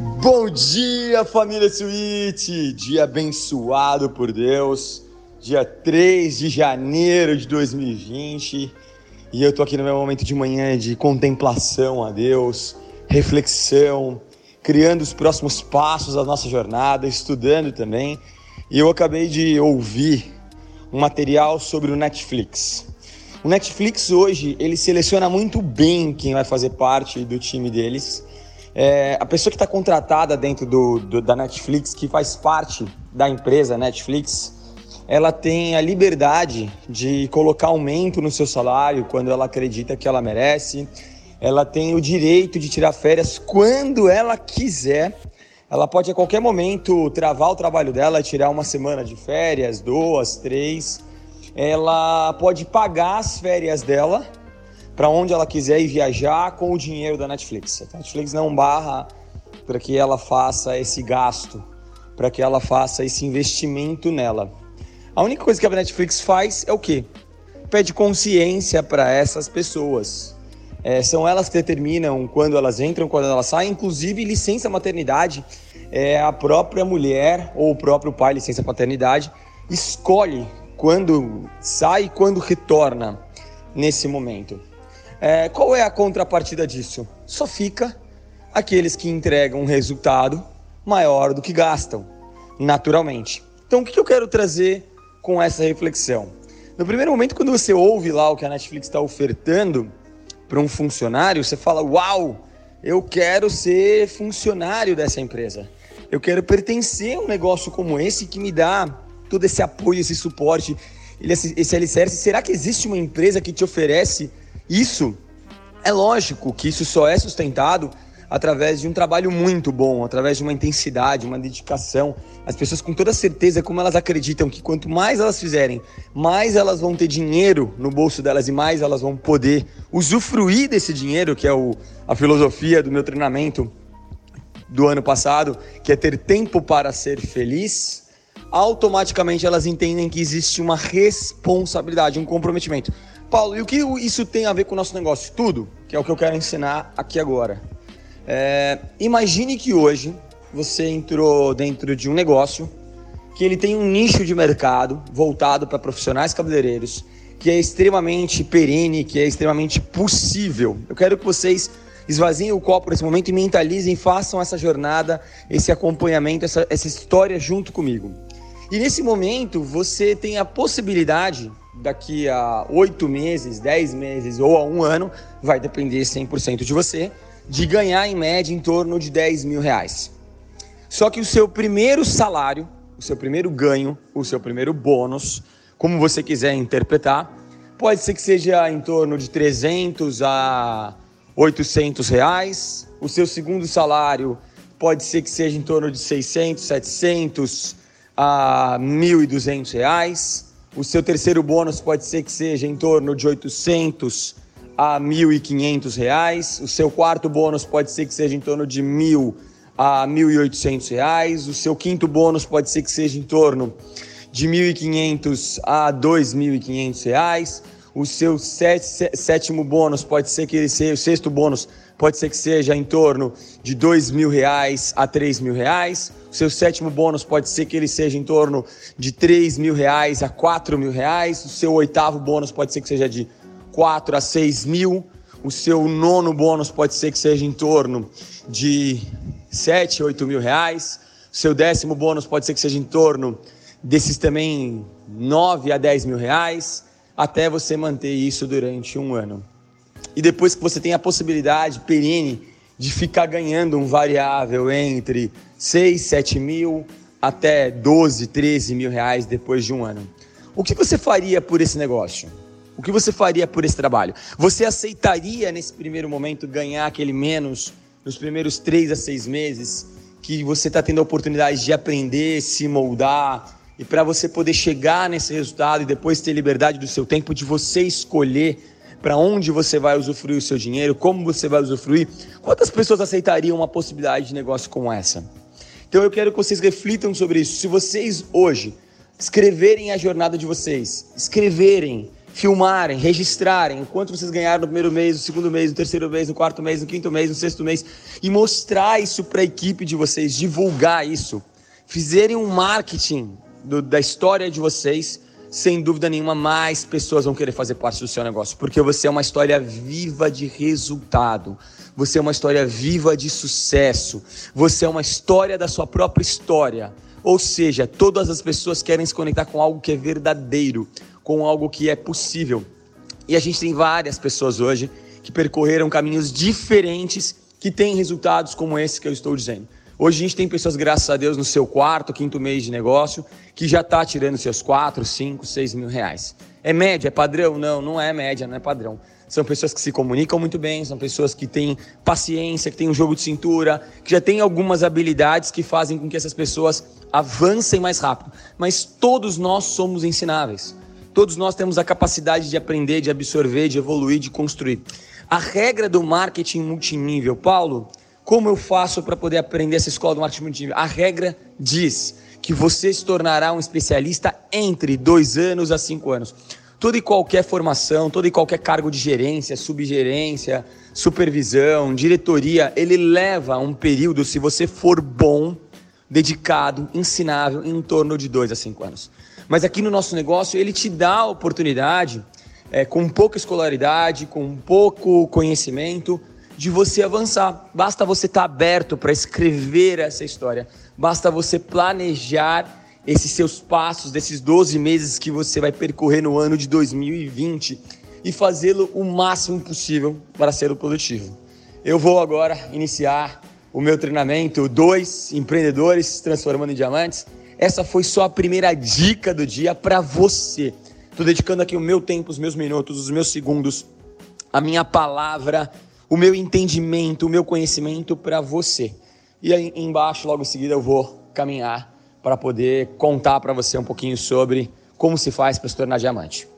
Bom dia, família Suíte! Dia abençoado por Deus, dia 3 de janeiro de 2020 e eu tô aqui no meu momento de manhã de contemplação a Deus, reflexão, criando os próximos passos da nossa jornada, estudando também. E eu acabei de ouvir um material sobre o Netflix. O Netflix hoje ele seleciona muito bem quem vai fazer parte do time deles é, a pessoa que está contratada dentro do, do, da Netflix, que faz parte da empresa Netflix, ela tem a liberdade de colocar aumento no seu salário quando ela acredita que ela merece. Ela tem o direito de tirar férias quando ela quiser. Ela pode a qualquer momento travar o trabalho dela, tirar uma semana de férias, duas, três. Ela pode pagar as férias dela para onde ela quiser ir viajar com o dinheiro da Netflix. A Netflix não barra para que ela faça esse gasto, para que ela faça esse investimento nela. A única coisa que a Netflix faz é o quê? Pede consciência para essas pessoas. É, são elas que determinam quando elas entram, quando elas saem, inclusive licença maternidade. É a própria mulher ou o próprio pai, licença paternidade, escolhe quando sai e quando retorna nesse momento. É, qual é a contrapartida disso? Só fica aqueles que entregam um resultado maior do que gastam, naturalmente. Então, o que eu quero trazer com essa reflexão? No primeiro momento, quando você ouve lá o que a Netflix está ofertando para um funcionário, você fala: Uau, eu quero ser funcionário dessa empresa. Eu quero pertencer a um negócio como esse que me dá todo esse apoio, esse suporte, esse alicerce. Será que existe uma empresa que te oferece isso é lógico que isso só é sustentado através de um trabalho muito bom, através de uma intensidade, uma dedicação. As pessoas com toda certeza, como elas acreditam que quanto mais elas fizerem, mais elas vão ter dinheiro no bolso delas e mais elas vão poder usufruir desse dinheiro, que é o, a filosofia do meu treinamento do ano passado, que é ter tempo para ser feliz automaticamente elas entendem que existe uma responsabilidade, um comprometimento. Paulo, e o que isso tem a ver com o nosso negócio? Tudo, que é o que eu quero ensinar aqui agora. É, imagine que hoje você entrou dentro de um negócio que ele tem um nicho de mercado voltado para profissionais cabeleireiros, que é extremamente perene, que é extremamente possível. Eu quero que vocês esvaziem o copo nesse momento e mentalizem, façam essa jornada, esse acompanhamento, essa, essa história junto comigo. E nesse momento você tem a possibilidade, daqui a oito meses, dez meses ou a um ano, vai depender 100% de você, de ganhar em média em torno de 10 mil reais. Só que o seu primeiro salário, o seu primeiro ganho, o seu primeiro bônus, como você quiser interpretar, pode ser que seja em torno de 300 a 800 reais. O seu segundo salário pode ser que seja em torno de 600, 700, a R$ 1.200. O seu terceiro bônus pode ser que seja em torno de 800 a R$ 1.500. O seu quarto bônus pode ser que seja em torno de R$ 1.000 a R$ 1.800. O seu quinto bônus pode ser que seja em torno de R$ 1.500 a R$ 2.500. O seu sétimo bônus pode ser que ele seja, o sexto bônus pode ser que seja em torno de dois mil reais a três mil reais. O seu sétimo bônus pode ser que ele seja em torno de três mil reais a quatro mil reais. O seu oitavo bônus pode ser que seja de quatro a seis mil. O seu nono bônus pode ser que seja em torno de sete, oito mil reais. O seu décimo bônus pode ser que seja em torno desses também nove a dez mil reais, até você manter isso durante um ano e depois que você tem a possibilidade perene de ficar ganhando um variável entre 6, 7 mil até 12, 13 mil reais depois de um ano. O que você faria por esse negócio? O que você faria por esse trabalho? Você aceitaria nesse primeiro momento ganhar aquele menos nos primeiros três a seis meses que você está tendo a oportunidade de aprender, se moldar e para você poder chegar nesse resultado e depois ter liberdade do seu tempo de você escolher para onde você vai usufruir o seu dinheiro, como você vai usufruir. Quantas pessoas aceitariam uma possibilidade de negócio como essa? Então eu quero que vocês reflitam sobre isso. Se vocês hoje escreverem a jornada de vocês, escreverem filmarem, registrarem quanto vocês ganharam no primeiro mês, no segundo mês, no terceiro mês, no quarto mês, no quinto mês, no sexto mês e mostrar isso para a equipe de vocês, divulgar isso, fizerem um marketing do, da história de vocês, sem dúvida nenhuma, mais pessoas vão querer fazer parte do seu negócio, porque você é uma história viva de resultado, você é uma história viva de sucesso, você é uma história da sua própria história. Ou seja, todas as pessoas querem se conectar com algo que é verdadeiro, com algo que é possível. E a gente tem várias pessoas hoje que percorreram caminhos diferentes que têm resultados como esse que eu estou dizendo. Hoje a gente tem pessoas, graças a Deus, no seu quarto, quinto mês de negócio, que já está tirando seus 4, 5, 6 mil reais. É média? É padrão? Não, não é média, não é padrão. São pessoas que se comunicam muito bem, são pessoas que têm paciência, que têm um jogo de cintura, que já têm algumas habilidades que fazem com que essas pessoas avancem mais rápido. Mas todos nós somos ensináveis. Todos nós temos a capacidade de aprender, de absorver, de evoluir, de construir. A regra do marketing multinível, Paulo, como eu faço para poder aprender essa escola do marketing multinível? A regra diz que você se tornará um especialista entre dois anos a cinco anos. Toda e qualquer formação, todo e qualquer cargo de gerência, subgerência, supervisão, diretoria, ele leva um período, se você for bom, dedicado, ensinável, em torno de dois a cinco anos. Mas aqui no nosso negócio, ele te dá a oportunidade, é, com pouca escolaridade, com pouco conhecimento, de você avançar. Basta você estar tá aberto para escrever essa história. Basta você planejar esses seus passos, desses 12 meses que você vai percorrer no ano de 2020 e fazê-lo o máximo possível para ser produtivo. Eu vou agora iniciar o meu treinamento Dois Empreendedores Transformando em Diamantes. Essa foi só a primeira dica do dia para você. Estou dedicando aqui o meu tempo, os meus minutos, os meus segundos, a minha palavra, o meu entendimento, o meu conhecimento para você. E aí embaixo, logo em seguida, eu vou caminhar para poder contar para você um pouquinho sobre como se faz para se tornar diamante.